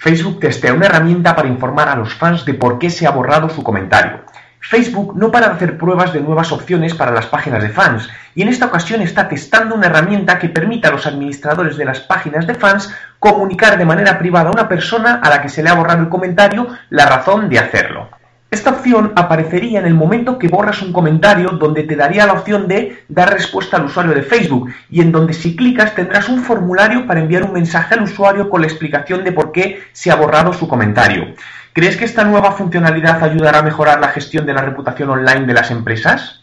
Facebook testea una herramienta para informar a los fans de por qué se ha borrado su comentario. Facebook no para de hacer pruebas de nuevas opciones para las páginas de fans y en esta ocasión está testando una herramienta que permita a los administradores de las páginas de fans comunicar de manera privada a una persona a la que se le ha borrado el comentario la razón de hacerlo. Esta opción aparecería en el momento que borras un comentario donde te daría la opción de dar respuesta al usuario de Facebook y en donde si clicas tendrás un formulario para enviar un mensaje al usuario con la explicación de por qué se ha borrado su comentario. ¿Crees que esta nueva funcionalidad ayudará a mejorar la gestión de la reputación online de las empresas?